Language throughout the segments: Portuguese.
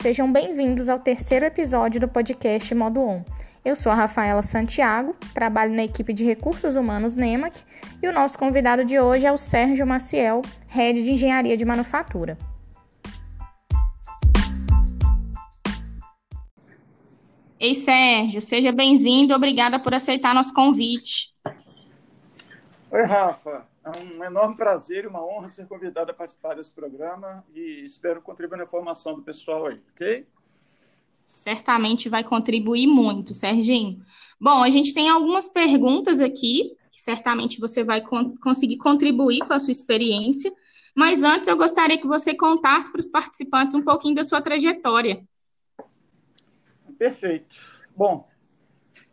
Sejam bem-vindos ao terceiro episódio do podcast Modo On. Eu sou a Rafaela Santiago, trabalho na equipe de recursos humanos NEMAC e o nosso convidado de hoje é o Sérgio Maciel, Head de Engenharia de Manufatura. Ei, Sérgio, seja bem-vindo. Obrigada por aceitar nosso convite. Oi, Rafa. É um enorme prazer e uma honra ser convidado a participar desse programa e espero contribuir na formação do pessoal aí, ok? Certamente vai contribuir muito, Serginho. Bom, a gente tem algumas perguntas aqui, que certamente você vai con conseguir contribuir com a sua experiência, mas antes eu gostaria que você contasse para os participantes um pouquinho da sua trajetória. Perfeito. Bom,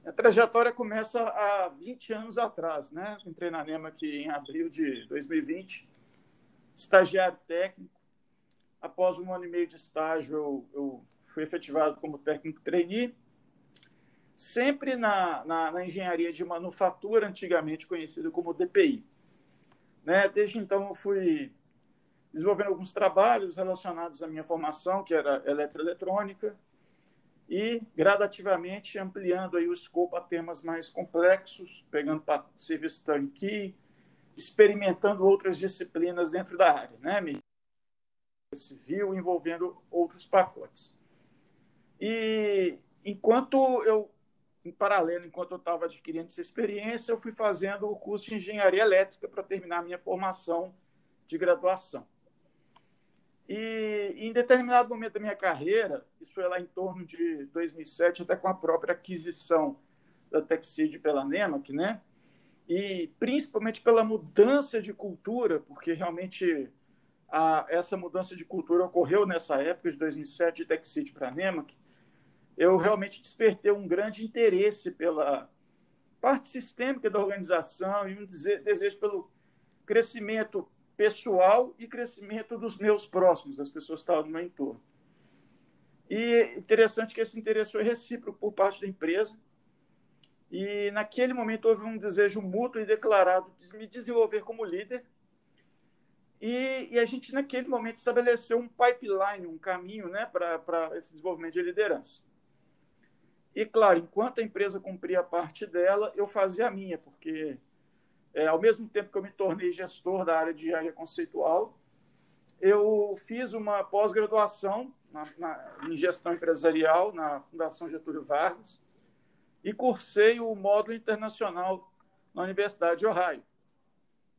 a trajetória começa há 20 anos atrás, né? Entrei na NEMA aqui em abril de 2020, estagiário técnico. Após um ano e meio de estágio, eu, eu fui efetivado como técnico trainee, sempre na, na, na, engenharia de manufatura, antigamente conhecida como DPI. Né? Desde então, eu fui desenvolvendo alguns trabalhos relacionados à minha formação, que era eletroeletrônica, e gradativamente ampliando aí o escopo a temas mais complexos, pegando para serviço turnkey, experimentando outras disciplinas dentro da área, né? Civil envolvendo outros pacotes. E enquanto eu, em paralelo, enquanto eu estava adquirindo essa experiência, eu fui fazendo o curso de engenharia elétrica para terminar minha formação de graduação. E em determinado momento da minha carreira, isso foi lá em torno de 2007, até com a própria aquisição da Texid pela Nemac, né? E principalmente pela mudança de cultura, porque realmente a, essa mudança de cultura ocorreu nessa época, de 2007, de Texid para Nemac, eu realmente despertei um grande interesse pela parte sistêmica da organização e um desejo pelo crescimento pessoal e crescimento dos meus próximos, das pessoas que estavam no meu entorno. E interessante que esse interesse foi recíproco por parte da empresa. E naquele momento houve um desejo mútuo e declarado de me desenvolver como líder. E, e a gente, naquele momento, estabeleceu um pipeline, um caminho né, para esse desenvolvimento de liderança. E, claro, enquanto a empresa cumpria a parte dela, eu fazia a minha, porque é, ao mesmo tempo que eu me tornei gestor da área de engenharia conceitual, eu fiz uma pós-graduação em gestão empresarial na Fundação Getúlio Vargas e cursei o módulo internacional na Universidade de Ohio,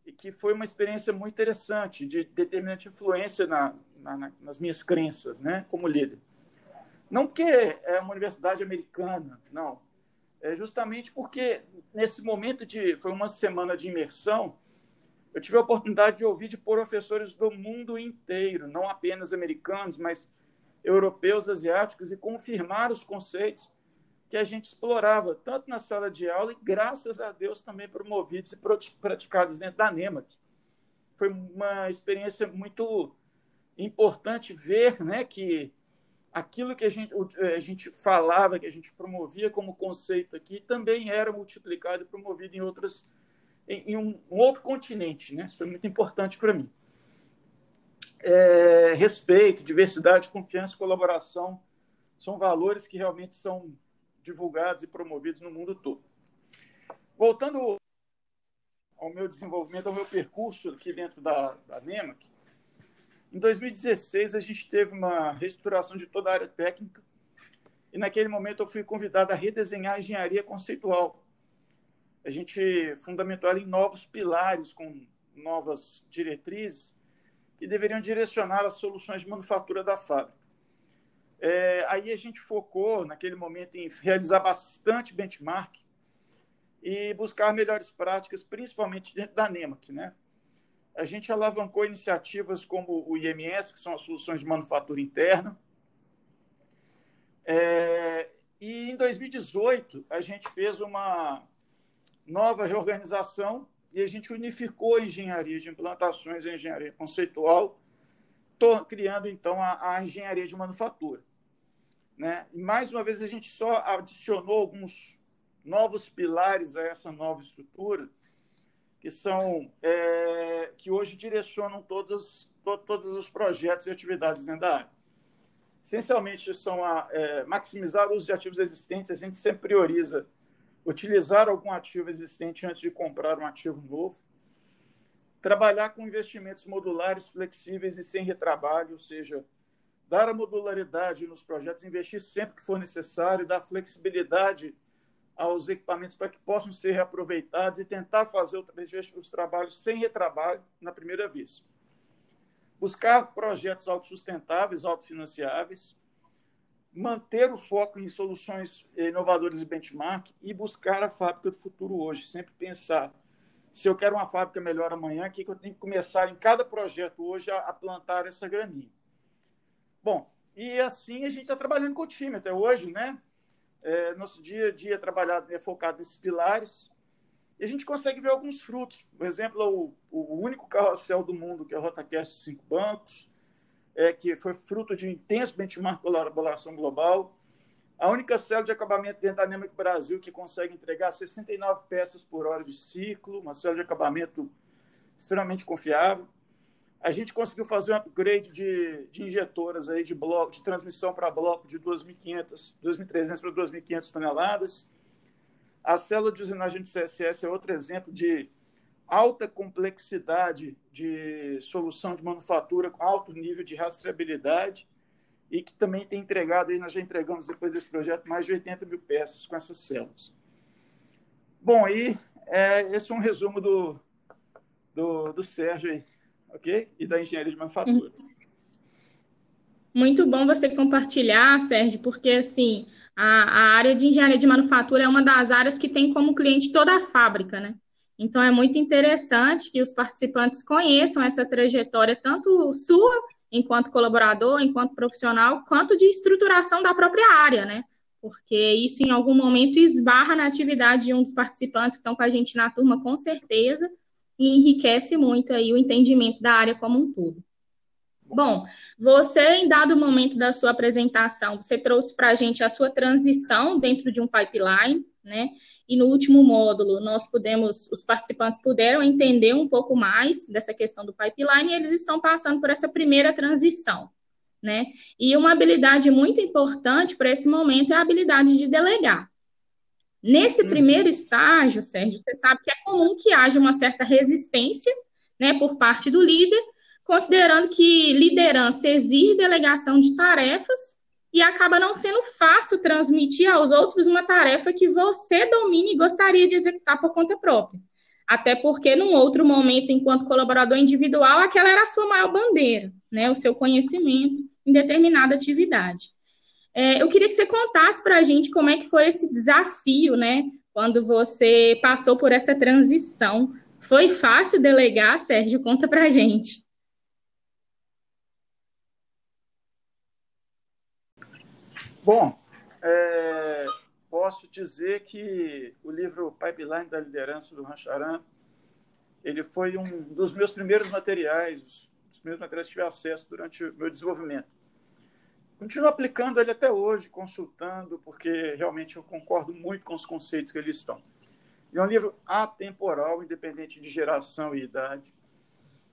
e que foi uma experiência muito interessante, de determinante influência na, na, nas minhas crenças, né, como líder. Não porque é uma universidade americana, não, é justamente porque nesse momento de foi uma semana de imersão, eu tive a oportunidade de ouvir de professores do mundo inteiro, não apenas americanos, mas europeus, asiáticos, e confirmar os conceitos que a gente explorava, tanto na sala de aula e, graças a Deus, também promovidos e praticados dentro da NEMAC. Foi uma experiência muito importante ver né, que aquilo que a gente, eh, a gente falava, que a gente promovia como conceito aqui, também era multiplicado e promovido em outras em, em um, um, outro continente, né? Isso foi muito importante para mim. É, respeito, diversidade, confiança, colaboração são valores que realmente são divulgados e promovidos no mundo todo. Voltando ao meu desenvolvimento, ao meu percurso aqui dentro da, da NEMAC, em 2016, a gente teve uma reestruturação de toda a área técnica e, naquele momento, eu fui convidado a redesenhar a engenharia conceitual. A gente fundamentou ela em novos pilares, com novas diretrizes, que deveriam direcionar as soluções de manufatura da fábrica. É, aí a gente focou, naquele momento, em realizar bastante benchmark e buscar melhores práticas, principalmente dentro da NEMAC, né? A gente alavancou iniciativas como o IMS, que são as soluções de manufatura interna. É, e em 2018, a gente fez uma nova reorganização e a gente unificou a engenharia de implantações e a engenharia conceitual, criando, então, a, a engenharia de manufatura. Né? E, mais uma vez, a gente só adicionou alguns novos pilares a essa nova estrutura, que são é, que hoje direcionam todos, to, todos os projetos e atividades dentro da área. essencialmente são a é, maximizar o uso de ativos existentes. A gente sempre prioriza utilizar algum ativo existente antes de comprar um ativo novo. Trabalhar com investimentos modulares, flexíveis e sem retrabalho, ou seja, dar a modularidade nos projetos, investir sempre que for necessário, dar flexibilidade aos equipamentos para que possam ser reaproveitados e tentar fazer os trabalhos sem retrabalho na primeira vez. Buscar projetos autossustentáveis, autofinanciáveis, manter o foco em soluções inovadoras e benchmark e buscar a fábrica do futuro hoje. Sempre pensar, se eu quero uma fábrica melhor amanhã, o que eu tenho que começar em cada projeto hoje a, plantar essa graninha. Bom, e assim a gente está trabalhando com o time até hoje, né? É, nosso dia a dia trabalhado é focado nesses pilares e a gente consegue ver alguns frutos. Por exemplo, o, o único carrossel do mundo, que é o Rotacast 5 bancos, é, que foi fruto de um intenso benchmark colaboração global. A única célula de acabamento dentro da Nemic Brasil que consegue entregar 69 peças por hora de ciclo, uma célula de acabamento extremamente confiável. A gente conseguiu fazer um upgrade de, de injetoras aí de bloco, de transmissão para bloco de 2.500, 2.300 para 2.500 toneladas. A célula de usinagem de CSS é outro exemplo de alta complexidade de solução de manufatura com alto nível de rastreabilidade e que também tem entregado, aí nós já entregamos depois desse projeto, mais de 80 mil peças com essas células. Bom, aí é, esse é um resumo do, do, do Sérgio aí, ok? E da engenharia de manufatura. Muito bom você compartilhar, Sérgio, porque assim a, a área de engenharia de manufatura é uma das áreas que tem como cliente toda a fábrica, né? Então, é muito interessante que os participantes conheçam essa trajetória, tanto sua, enquanto colaborador, enquanto profissional, quanto de estruturação da própria área, né? Porque isso, em algum momento, esbarra na atividade de um dos participantes que estão com a gente na turma, com certeza, e enriquece muito aí o entendimento da área como um todo. Bom, você, em dado momento da sua apresentação, você trouxe para a gente a sua transição dentro de um pipeline, né? E no último módulo, nós pudemos, os participantes puderam entender um pouco mais dessa questão do pipeline e eles estão passando por essa primeira transição, né? E uma habilidade muito importante para esse momento é a habilidade de delegar. Nesse uhum. primeiro estágio, Sérgio, você sabe que é comum que haja uma certa resistência, né, por parte do líder, considerando que liderança exige delegação de tarefas e acaba não sendo fácil transmitir aos outros uma tarefa que você domina e gostaria de executar por conta própria. Até porque, num outro momento, enquanto colaborador individual, aquela era a sua maior bandeira, né? O seu conhecimento em determinada atividade. É, eu queria que você contasse para a gente como é que foi esse desafio, né? Quando você passou por essa transição. Foi fácil delegar, Sérgio? Conta para a gente. Bom, é, posso dizer que o livro Pipeline da Liderança do Rancharan, ele foi um dos meus primeiros materiais, os primeiros materiais que tive acesso durante o meu desenvolvimento. Continuo aplicando ele até hoje, consultando, porque realmente eu concordo muito com os conceitos que eles estão. É um livro atemporal, independente de geração e idade.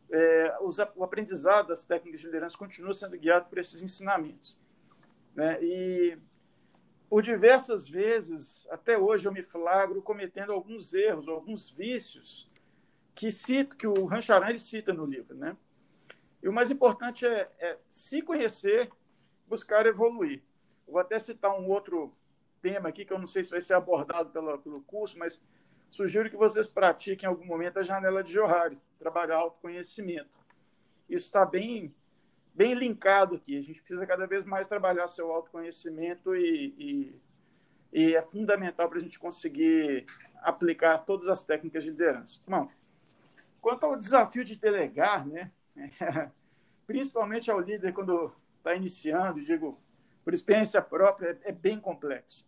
É, o aprendizado das técnicas de liderança continua sendo guiado por esses ensinamentos. Né? E por diversas vezes, até hoje, eu me flagro cometendo alguns erros, alguns vícios que cito, que o Rancharan ele cita no livro, né? E o mais importante é, é se conhecer, buscar evoluir. Vou até citar um outro tema aqui que eu não sei se vai ser abordado pela, pelo curso, mas sugiro que vocês pratiquem em algum momento a janela de Johari, trabalhar autoconhecimento. Isso está bem bem linkado aqui. A gente precisa cada vez mais trabalhar seu autoconhecimento e, e, e é fundamental para a gente conseguir aplicar todas as técnicas de liderança. Bom, quanto ao desafio de delegar, né, principalmente ao líder quando está iniciando, digo, por experiência própria, é, é bem complexo.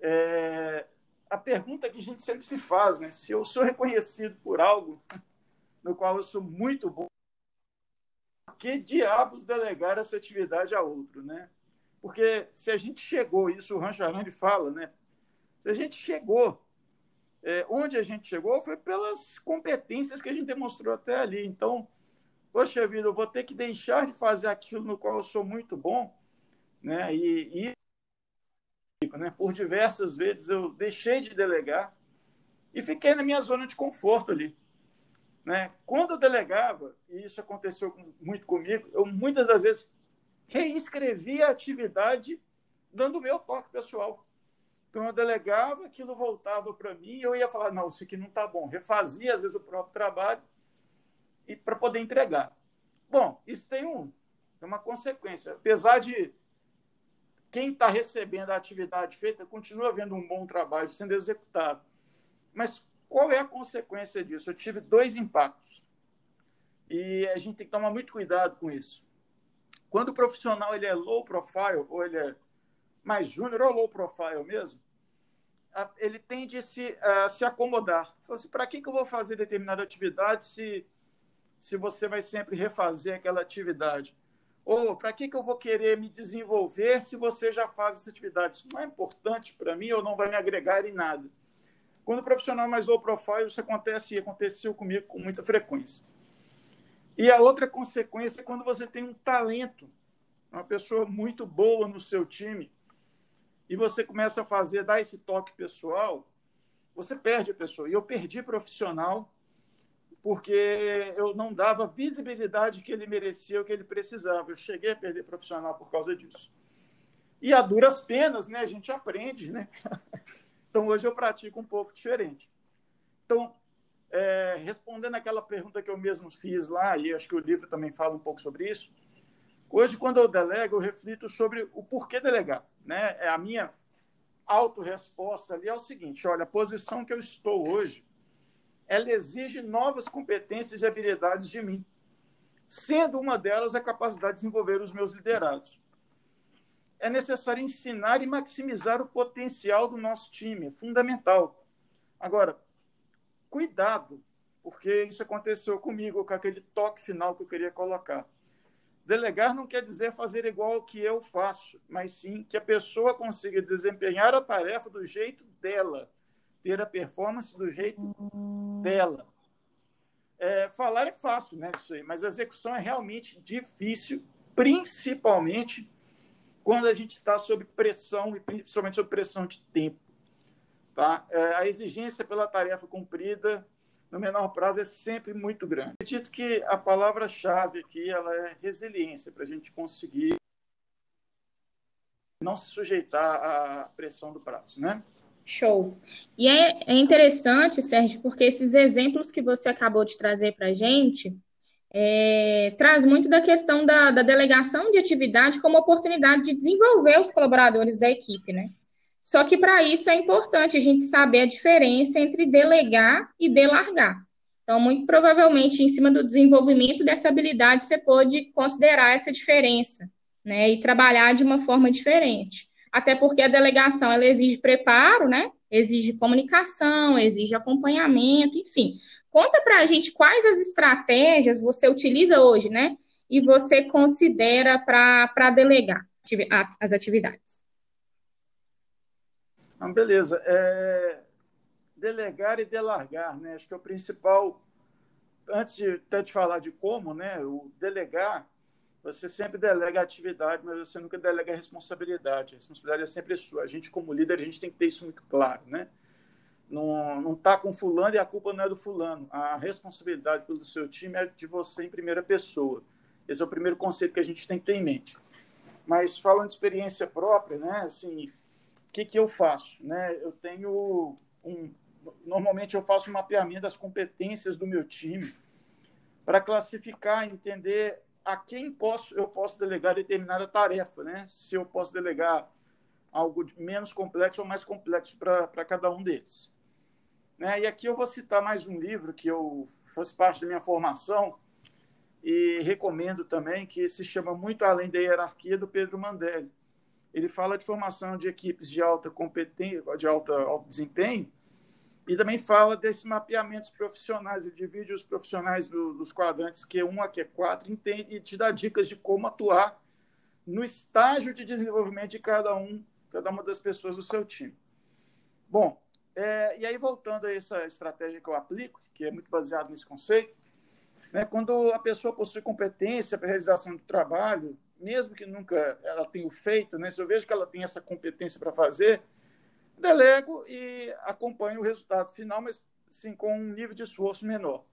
É, a pergunta que a gente sempre se faz, né, se eu sou reconhecido por algo no qual eu sou muito bom, que diabos delegar essa atividade a outro, né? Porque se a gente chegou, isso o Rancho Arandi fala, né? Se a gente chegou, é, onde a gente chegou foi pelas competências que a gente demonstrou até ali. Então, poxa vida, eu vou ter que deixar de fazer aquilo no qual eu sou muito bom né? E, e né? por diversas vezes eu deixei de delegar e fiquei na minha zona de conforto ali. Né? Quando eu delegava, e isso aconteceu muito comigo, eu muitas das vezes reescrevia a atividade dando o meu toque pessoal. Então eu delegava, aquilo voltava para mim eu ia falar, não, isso aqui não está bom. Refazia, às vezes, o próprio trabalho e para poder entregar. Bom, isso tem um, uma consequência. Apesar de quem está recebendo a atividade feita continua vendo um bom trabalho sendo executado. Mas qual é a consequência disso? Eu tive dois impactos. E a gente tem que tomar muito cuidado com isso. Quando o profissional ele é low profile, ou ele é mais júnior, ou low profile mesmo, ele tende a se, a se acomodar. Assim, para que, que eu vou fazer determinada atividade se, se você vai sempre refazer aquela atividade? Ou para que, que eu vou querer me desenvolver se você já faz essa atividade? Isso não é importante para mim ou não vai me agregar em nada. Quando o profissional mais low profile, isso acontece e aconteceu comigo com muita frequência. E a outra consequência é quando você tem um talento, uma pessoa muito boa no seu time, e você começa a fazer, dar esse toque pessoal, você perde a pessoa. E eu perdi profissional porque eu não dava visibilidade que ele merecia, o que ele precisava. Eu cheguei a perder profissional por causa disso. E a duras penas, né? A gente aprende, né? Então hoje eu pratico um pouco diferente. Então, é, respondendo aquela pergunta que eu mesmo fiz lá, e acho que o livro também fala um pouco sobre isso, Hoje, quando eu delego, eu reflito sobre o porquê delegar. Né? É a minha autorresposta ali é o seguinte: olha, a posição que eu estou hoje, ela exige novas competências e habilidades de mim, sendo uma delas a capacidade de desenvolver os meus liderados. É necessário ensinar e maximizar o potencial do nosso time, é fundamental. Agora, cuidado, porque isso aconteceu comigo, com aquele toque final que eu queria colocar Delegar não quer dizer fazer igual ao que eu faço, mas sim que a pessoa consiga desempenhar a tarefa do jeito dela, ter a performance do jeito dela. É, falar é fácil, né? Isso aí, mas a execução é realmente difícil, principalmente quando a gente está sob pressão e principalmente sob pressão de tempo. Tá? É, a exigência pela tarefa cumprida no menor prazo é sempre muito grande. Acredito que a palavra-chave aqui ela é resiliência, para a gente conseguir não se sujeitar à pressão do prazo, né? Show. E é, é interessante, Sérgio, porque esses exemplos que você acabou de trazer para a gente é, traz muito da questão da, da delegação de atividade como oportunidade de desenvolver os colaboradores da equipe, né? Só que para isso é importante a gente saber a diferença entre delegar e delargar. Então, muito provavelmente, em cima do desenvolvimento dessa habilidade, você pode considerar essa diferença, né? E trabalhar de uma forma diferente. Até porque a delegação ela exige preparo, né? Exige comunicação, exige acompanhamento, enfim. Conta para a gente quais as estratégias você utiliza hoje, né? E você considera para delegar as atividades. Então, beleza. É... Delegar e delargar, né? Acho que é o principal. Antes de até te falar de como, né? O delegar, você sempre delega atividade, mas você nunca delega a responsabilidade. A responsabilidade é sempre sua. A gente, como líder, a gente tem que ter isso muito claro, né? Não, não tá com fulano e a culpa não é do fulano. A responsabilidade pelo seu time é de você em primeira pessoa. Esse é o primeiro conceito que a gente tem que ter em mente. Mas falando de experiência própria, né? Assim, que, que eu faço? Né? Eu tenho um. Normalmente eu faço um mapeamento das competências do meu time para classificar, entender a quem posso, eu posso delegar determinada tarefa, né? Se eu posso delegar algo menos complexo ou mais complexo para cada um deles. Né? E aqui eu vou citar mais um livro que eu fosse parte da minha formação e recomendo também, que se chama Muito Além da Hierarquia, do Pedro Mandelli ele fala de formação de equipes de alta competência, de alta, alto desempenho, e também fala desse mapeamento profissionais. Ele divide os profissionais do, dos quadrantes Q1 a Q4 entende, e te dá dicas de como atuar no estágio de desenvolvimento de cada um, cada uma das pessoas do seu time. Bom, é, e aí voltando a essa estratégia que eu aplico, que é muito baseado nesse conceito, né, quando a pessoa possui competência para realização do trabalho, mesmo que nunca ela tenha feito, né? se eu vejo que ela tem essa competência para fazer, delego e acompanho o resultado final, mas sim com um nível de esforço menor.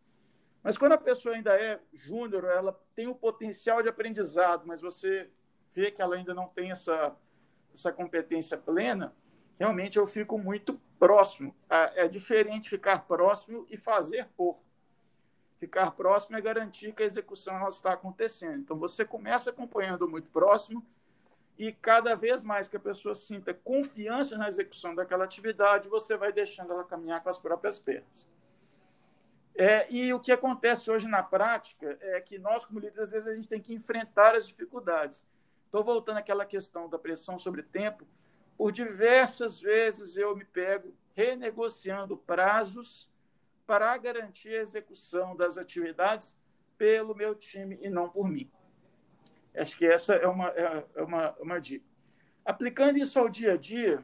Mas quando a pessoa ainda é júnior, ela tem o potencial de aprendizado, mas você vê que ela ainda não tem essa, essa competência plena, realmente eu fico muito próximo. É diferente ficar próximo e fazer por. Ficar próximo é garantir que a execução está acontecendo. Então, você começa acompanhando muito próximo e cada vez mais que a pessoa sinta confiança na execução daquela atividade, você vai deixando ela caminhar com as próprias pernas. É, e o que acontece hoje na prática é que nós, como líderes, às vezes a gente tem que enfrentar as dificuldades. Estou voltando àquela questão da pressão sobre tempo. Por diversas vezes eu me pego renegociando prazos para garantir a execução das atividades pelo meu time e não por mim. Acho que essa é uma, é, é uma, uma dica. Aplicando isso ao dia a dia,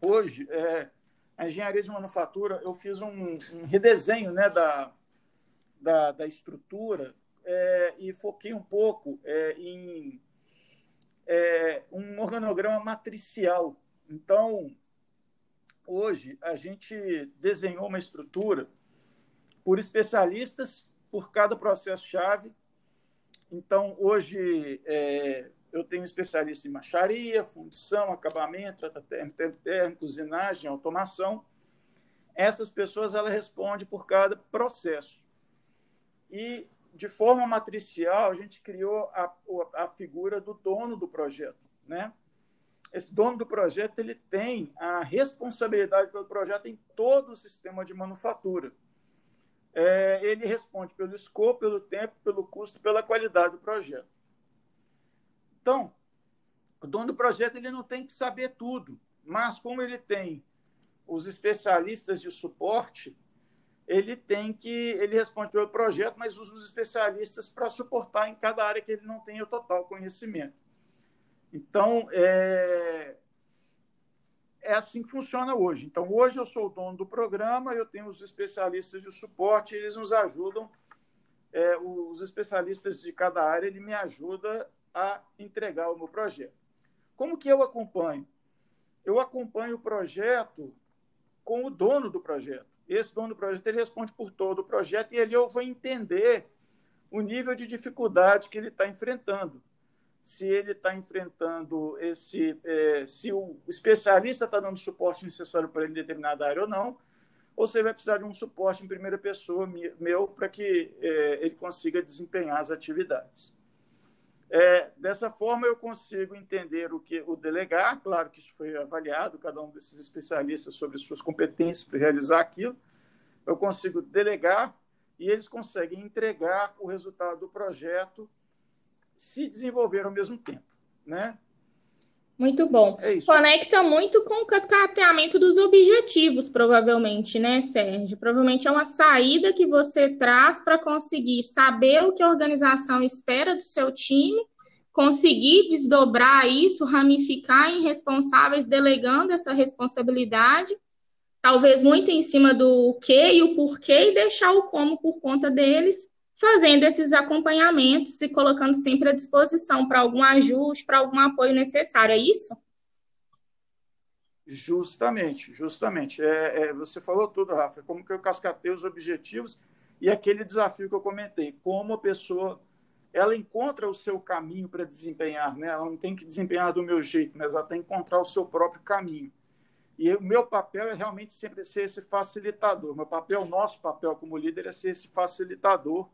hoje, é, a engenharia de manufatura, eu fiz um, um redesenho né, da, da, da estrutura é, e foquei um pouco é, em é, um organograma matricial. Então, hoje, a gente desenhou uma estrutura por especialistas por cada processo-chave. Então, hoje, é, eu tenho especialista em macharia, fundição, acabamento, tratamento térmico, usinagem, automação. Essas pessoas ela responde por cada processo. E de forma matricial, a gente criou a, a figura do dono do projeto, né? Esse dono do projeto ele tem a responsabilidade pelo projeto em todo o sistema de manufatura. É, ele responde pelo escopo, pelo tempo, pelo custo, pela qualidade do projeto. Então, o dono do projeto ele não tem que saber tudo, mas como ele tem os especialistas de suporte, ele tem que ele responde pelo projeto, mas usa os especialistas para suportar em cada área que ele não tem o total conhecimento. Então, é, é assim que funciona hoje. Então, hoje eu sou o dono do programa, eu tenho os especialistas de suporte, eles nos ajudam, é, os especialistas de cada área, ele me ajuda a entregar o meu projeto. Como que eu acompanho? Eu acompanho o projeto com o dono do projeto. Esse dono do projeto ele responde por todo o projeto e ali eu vou entender o nível de dificuldade que ele está enfrentando. Se ele está enfrentando esse, é, se o especialista está dando suporte necessário para ele em determinada área ou não, ou se ele vai precisar de um suporte em primeira pessoa meu para que é, ele consiga desempenhar as atividades. É, dessa forma, eu consigo entender o que o delegar, claro que isso foi avaliado, cada um desses especialistas sobre suas competências para realizar aquilo. Eu consigo delegar e eles conseguem entregar o resultado do projeto se desenvolver ao mesmo tempo, né? Muito bom. É Conecta muito com o cascateamento dos objetivos, provavelmente, né, Sérgio? Provavelmente é uma saída que você traz para conseguir saber o que a organização espera do seu time, conseguir desdobrar isso, ramificar em responsáveis, delegando essa responsabilidade, talvez muito em cima do que e o porquê, e deixar o como por conta deles, fazendo esses acompanhamentos e colocando sempre à disposição para algum ajuste, para algum apoio necessário, é isso? Justamente, justamente. É, é, você falou tudo, Rafa, como que eu cascatei os objetivos e aquele desafio que eu comentei, como a pessoa ela encontra o seu caminho para desempenhar, né? Ela não tem que desempenhar do meu jeito, mas ela tem que encontrar o seu próprio caminho. E o meu papel é realmente sempre ser esse facilitador. Meu papel, nosso papel como líder é ser esse facilitador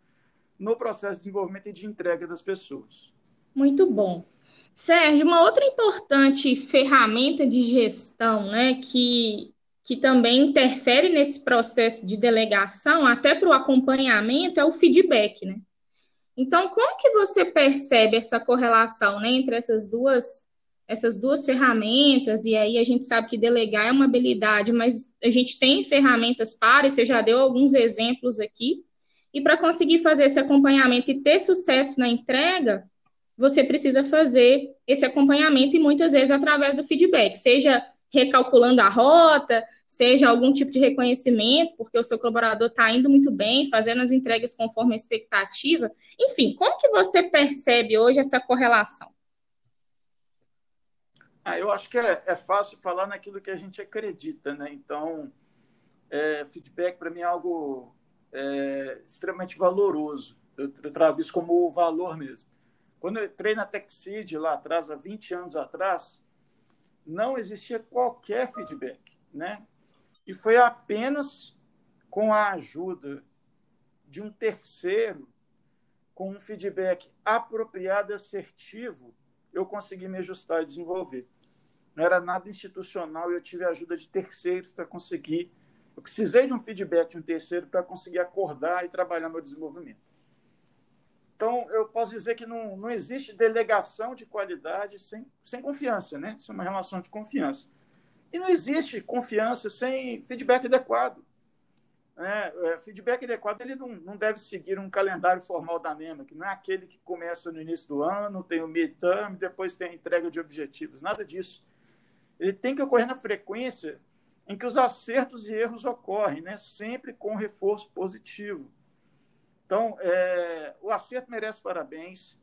no processo de desenvolvimento e de entrega das pessoas. Muito bom. Sérgio, uma outra importante ferramenta de gestão, né, que, que também interfere nesse processo de delegação, até para o acompanhamento, é o feedback, né? Então, como que você percebe essa correlação, né, entre essas duas essas duas ferramentas, e aí a gente sabe que delegar é uma habilidade, mas a gente tem ferramentas para, e você já deu alguns exemplos aqui, e para conseguir fazer esse acompanhamento e ter sucesso na entrega, você precisa fazer esse acompanhamento e muitas vezes através do feedback, seja recalculando a rota, seja algum tipo de reconhecimento, porque o seu colaborador está indo muito bem, fazendo as entregas conforme a expectativa. Enfim, como que você percebe hoje essa correlação? Ah, eu acho que é, é, fácil falar naquilo que a gente acredita, né? Então, é, feedback para mim é algo é, extremamente valoroso. Eu, eu trago isso como valor mesmo. Quando eu entrei na TechSeed lá atrás, há 20 anos atrás, não existia qualquer feedback, né? E foi apenas com a ajuda de um terceiro, com um feedback apropriado e assertivo, eu consegui me ajustar e desenvolver. Não era nada institucional e eu tive a ajuda de terceiros para conseguir. Eu precisei de um feedback de um terceiro para conseguir acordar e trabalhar meu desenvolvimento. Então, eu posso dizer que não, não existe delegação de qualidade sem, sem confiança, né? Isso é uma relação de confiança. E não existe confiança sem feedback adequado. É, é, feedback adequado ele não, não deve seguir um calendário formal da NEMA, que não é aquele que começa no início do ano, tem o midterm, depois tem a entrega de objetivos. Nada disso. Ele tem que ocorrer na frequência em que os acertos e erros ocorrem, né? sempre com reforço positivo. Então, é, o acerto merece parabéns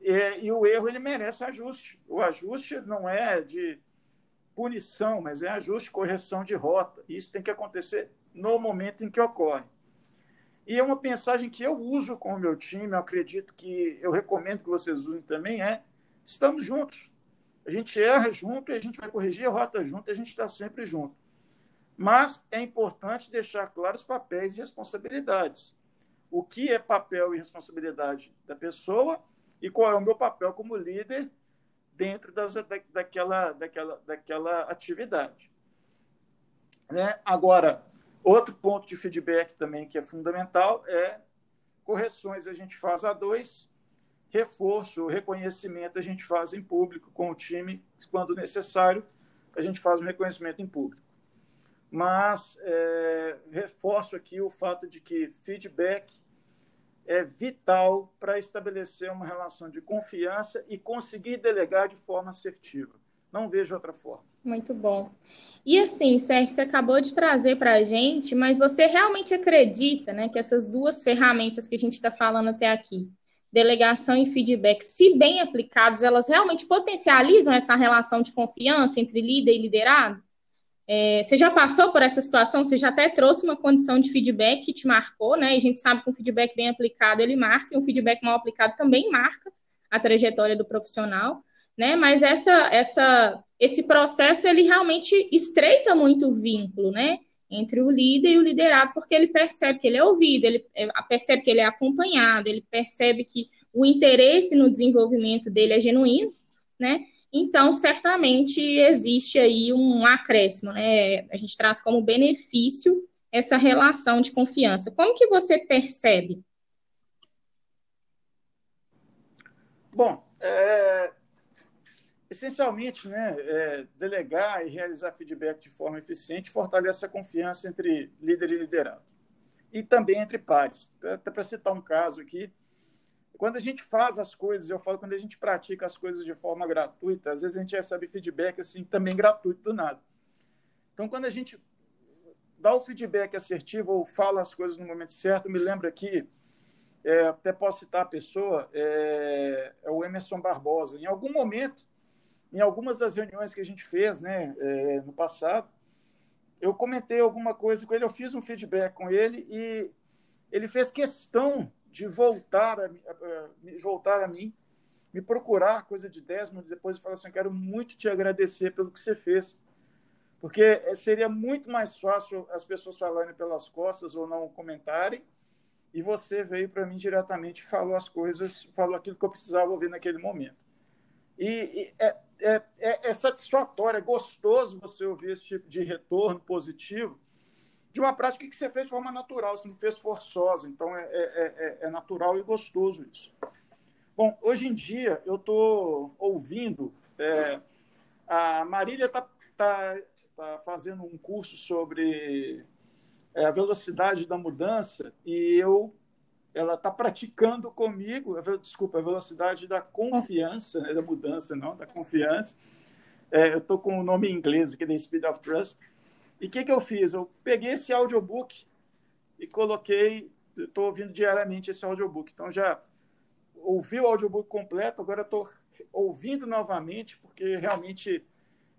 é, e o erro ele merece ajuste. O ajuste não é de punição, mas é ajuste, correção de rota. Isso tem que acontecer no momento em que ocorre. E é uma mensagem que eu uso com o meu time, eu acredito que eu recomendo que vocês usem também, é estamos juntos. A gente erra junto e a gente vai corrigir a rota junto, a gente está sempre junto. Mas é importante deixar claros os papéis e responsabilidades o que é papel e responsabilidade da pessoa e qual é o meu papel como líder dentro das, da, daquela, daquela, daquela atividade. Né? Agora, outro ponto de feedback também que é fundamental é correções a gente faz a dois, reforço, reconhecimento a gente faz em público com o time, quando necessário, a gente faz um reconhecimento em público. Mas é, reforço aqui o fato de que feedback é vital para estabelecer uma relação de confiança e conseguir delegar de forma assertiva. Não vejo outra forma. Muito bom. E assim, Sérgio, você acabou de trazer para a gente, mas você realmente acredita né, que essas duas ferramentas que a gente está falando até aqui, delegação e feedback, se bem aplicados, elas realmente potencializam essa relação de confiança entre líder e liderado? É, você já passou por essa situação? Você já até trouxe uma condição de feedback que te marcou, né? E a gente sabe que um feedback bem aplicado ele marca, e um feedback mal aplicado também marca a trajetória do profissional, né? Mas essa, essa, esse processo ele realmente estreita muito o vínculo, né? Entre o líder e o liderado, porque ele percebe que ele é ouvido, ele é, percebe que ele é acompanhado, ele percebe que o interesse no desenvolvimento dele é genuíno, né? Então, certamente existe aí um acréscimo, né? A gente traz como benefício essa relação de confiança. Como que você percebe? Bom, é, essencialmente, né, é, delegar e realizar feedback de forma eficiente fortalece a confiança entre líder e liderado. E também entre pares. Até para citar um caso aqui, quando a gente faz as coisas, eu falo quando a gente pratica as coisas de forma gratuita, às vezes a gente recebe feedback assim também gratuito do nada. Então, quando a gente dá o feedback assertivo ou fala as coisas no momento certo, me lembra aqui, é, até posso citar a pessoa, é, é, o Emerson Barbosa. Em algum momento, em algumas das reuniões que a gente fez né, é, no passado, eu comentei alguma coisa com ele, eu fiz um feedback com ele e ele fez questão de voltar a, a, voltar a mim, me procurar, coisa de 10 minutos depois, e falar assim: quero muito te agradecer pelo que você fez. Porque eh, seria muito mais fácil as pessoas falarem pelas costas ou não comentarem, e você veio para mim diretamente e falou as coisas, falou aquilo que eu precisava ouvir naquele momento. E, e é, é, é, é satisfatório, é gostoso você ouvir esse tipo de retorno positivo, de uma prática que você fez de forma natural, você não fez forçosa. Então, é, é, é, é natural e gostoso isso. Bom, hoje em dia, eu estou ouvindo. É, a Marília está tá, tá fazendo um curso sobre é, a velocidade da mudança e eu ela está praticando comigo, desculpa, a velocidade da confiança, né, da mudança, não, da confiança. É, eu estou com o nome em inglês aqui da Speed of Trust. E o que, que eu fiz? Eu peguei esse audiobook e coloquei, estou ouvindo diariamente esse audiobook. Então, já ouvi o audiobook completo, agora estou ouvindo novamente, porque realmente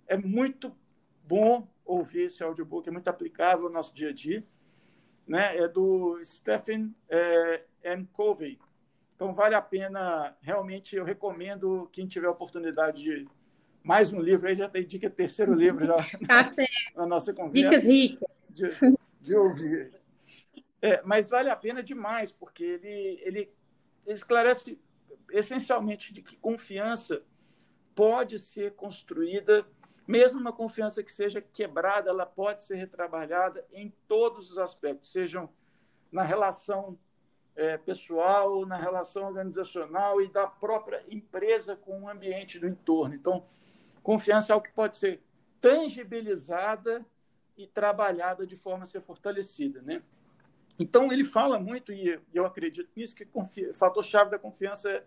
é muito bom ouvir esse audiobook, é muito aplicável ao nosso dia a dia. Né? É do Stephen é, M. Covey. Então, vale a pena, realmente, eu recomendo quem tiver oportunidade de mais um livro, aí já tem dica, terceiro livro já tá na nossa conversa. Dicas ricas. De, de ouvir. É, mas vale a pena demais, porque ele, ele esclarece essencialmente de que confiança pode ser construída, mesmo uma confiança que seja quebrada, ela pode ser retrabalhada em todos os aspectos, sejam na relação é, pessoal, na relação organizacional e da própria empresa com o ambiente do entorno. Então, confiança é algo que pode ser tangibilizada e trabalhada de forma a ser fortalecida, né? Então ele fala muito e eu acredito nisso que o fator chave da confiança é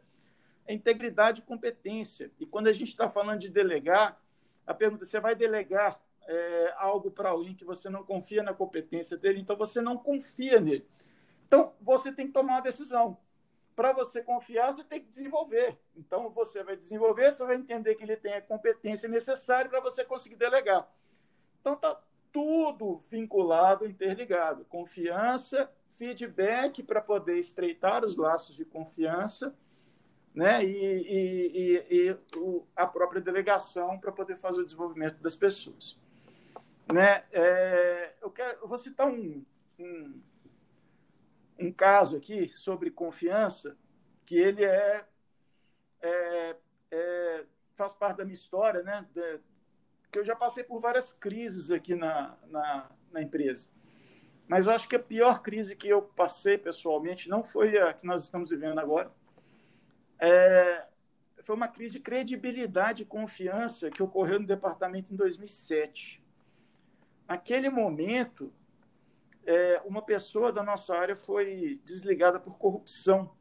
é integridade e competência. E quando a gente está falando de delegar, a pergunta você vai delegar é, algo para alguém que você não confia na competência dele, então você não confia nele. Então você tem que tomar uma decisão. Para você confiar, você tem que desenvolver. Então você vai desenvolver, você vai entender que ele tem a competência necessária para você conseguir delegar. Então está tudo vinculado, interligado. Confiança, feedback para poder estreitar os laços de confiança né? e, e, e, e a própria delegação para poder fazer o desenvolvimento das pessoas. Né? É, eu, quero, eu vou citar um, um, um, caso aqui sobre confiança, que ele é, é, é, faz parte da minha história, né? De, que eu já passei por várias crises aqui na, na, na empresa. Mas eu acho que a pior crise que eu passei pessoalmente não foi a que nós estamos vivendo agora, é, foi uma crise de credibilidade e confiança que ocorreu no departamento em 2007. Naquele momento, é, uma pessoa da nossa área foi desligada por corrupção.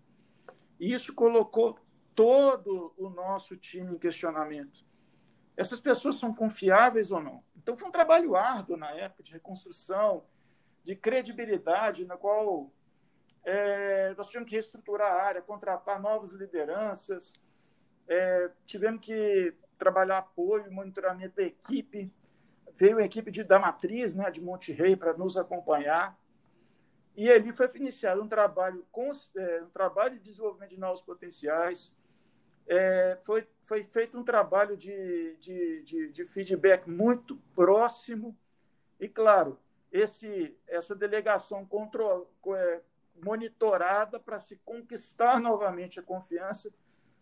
E isso colocou todo o nosso time em questionamento. Essas pessoas são confiáveis ou não? Então, foi um trabalho árduo na época de reconstrução, de credibilidade, na qual é, nós tivemos que reestruturar a área, contratar novas lideranças, é, tivemos que trabalhar apoio, monitoramento da equipe. Veio a equipe de, da matriz, né, de Monte Rei, para nos acompanhar. E ali foi iniciado um trabalho, é, um trabalho de desenvolvimento de novos potenciais. É, foi, foi feito um trabalho de, de, de, de feedback muito próximo. E, claro, esse, essa delegação control, é, monitorada para se conquistar novamente a confiança,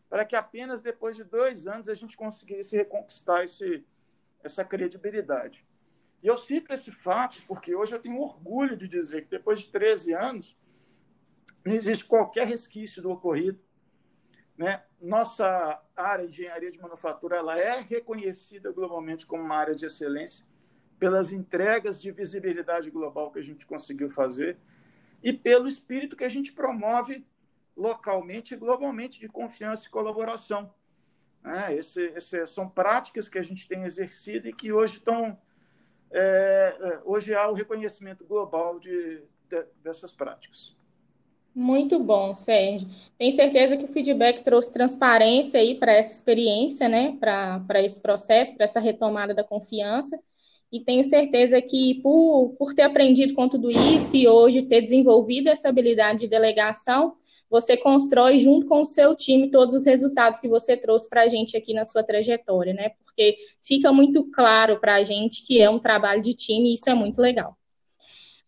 para que apenas depois de dois anos a gente conseguisse reconquistar esse, essa credibilidade. E eu cito esse fato porque hoje eu tenho orgulho de dizer que depois de 13 anos não existe qualquer resquício do ocorrido. Né? Nossa área de engenharia de manufatura ela é reconhecida globalmente como uma área de excelência pelas entregas de visibilidade global que a gente conseguiu fazer e pelo espírito que a gente promove localmente e globalmente de confiança e colaboração. É, esse, esse, são práticas que a gente tem exercido e que hoje estão é, é, hoje há o reconhecimento global de, de, dessas práticas. Muito bom, Sérgio. Tenho certeza que o feedback trouxe transparência aí para essa experiência, né? Para esse processo, para essa retomada da confiança e tenho certeza que por, por ter aprendido com tudo isso e hoje ter desenvolvido essa habilidade de delegação, você constrói junto com o seu time todos os resultados que você trouxe para a gente aqui na sua trajetória, né? Porque fica muito claro para a gente que é um trabalho de time e isso é muito legal.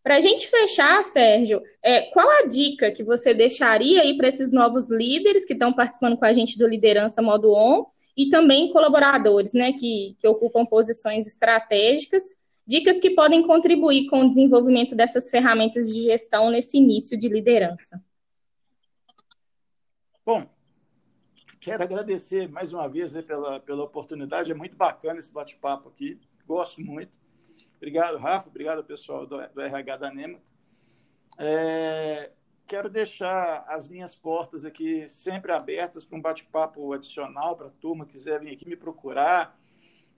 Para a gente fechar, Sérgio, é, qual a dica que você deixaria aí para esses novos líderes que estão participando com a gente do Liderança Modo On e também colaboradores, né, que, que ocupam posições estratégicas, dicas que podem contribuir com o desenvolvimento dessas ferramentas de gestão nesse início de liderança. Bom, quero agradecer mais uma vez pela, pela oportunidade, é muito bacana esse bate-papo aqui, gosto muito. Obrigado, Rafa, obrigado pessoal do, do RH da NEMA. É, quero deixar as minhas portas aqui sempre abertas para um bate-papo adicional para a turma, quiser vir aqui me procurar,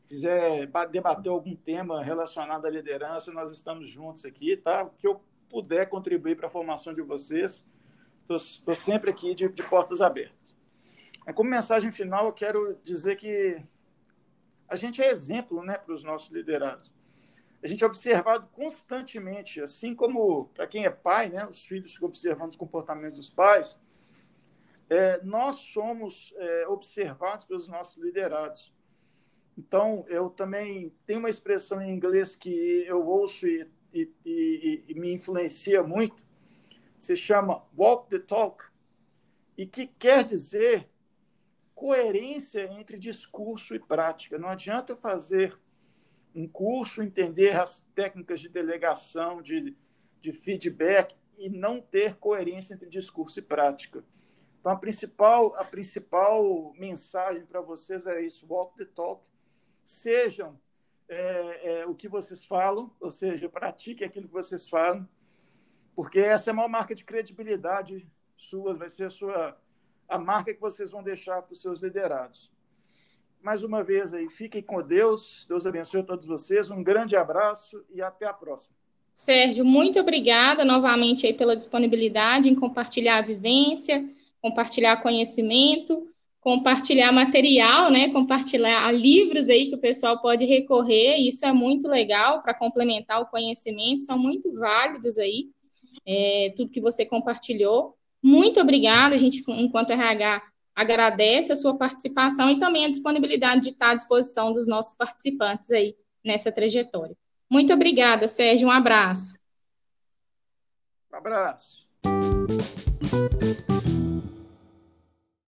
quiser debater algum tema relacionado à liderança, nós estamos juntos aqui, tá? O que eu puder contribuir para a formação de vocês, estou sempre aqui de, de portas abertas. Como mensagem final, eu quero dizer que a gente é exemplo né, para os nossos liderados. A gente é observado constantemente, assim como para quem é pai, né, os filhos ficam observando os comportamentos dos pais, é, nós somos é, observados pelos nossos liderados. Então, eu também tenho uma expressão em inglês que eu ouço e, e, e, e me influencia muito, se chama walk the talk, e que quer dizer coerência entre discurso e prática. Não adianta fazer um curso, entender as técnicas de delegação, de, de feedback, e não ter coerência entre discurso e prática. Então, a principal, a principal mensagem para vocês é isso: walk the talk sejam é, é, o que vocês falam, ou seja, pratiquem aquilo que vocês falam, porque essa é uma marca de credibilidade sua, vai ser a sua a marca que vocês vão deixar para os seus liderados. Mais uma vez aí, fiquem com Deus, Deus abençoe a todos vocês, um grande abraço e até a próxima. Sérgio, muito obrigada novamente aí pela disponibilidade em compartilhar a vivência, compartilhar conhecimento compartilhar material, né? Compartilhar livros aí que o pessoal pode recorrer, isso é muito legal para complementar o conhecimento, são muito válidos aí, é, tudo que você compartilhou. Muito obrigada, a gente, enquanto RH, agradece a sua participação e também a disponibilidade de estar à disposição dos nossos participantes aí nessa trajetória. Muito obrigada, Sérgio, um abraço. Um abraço.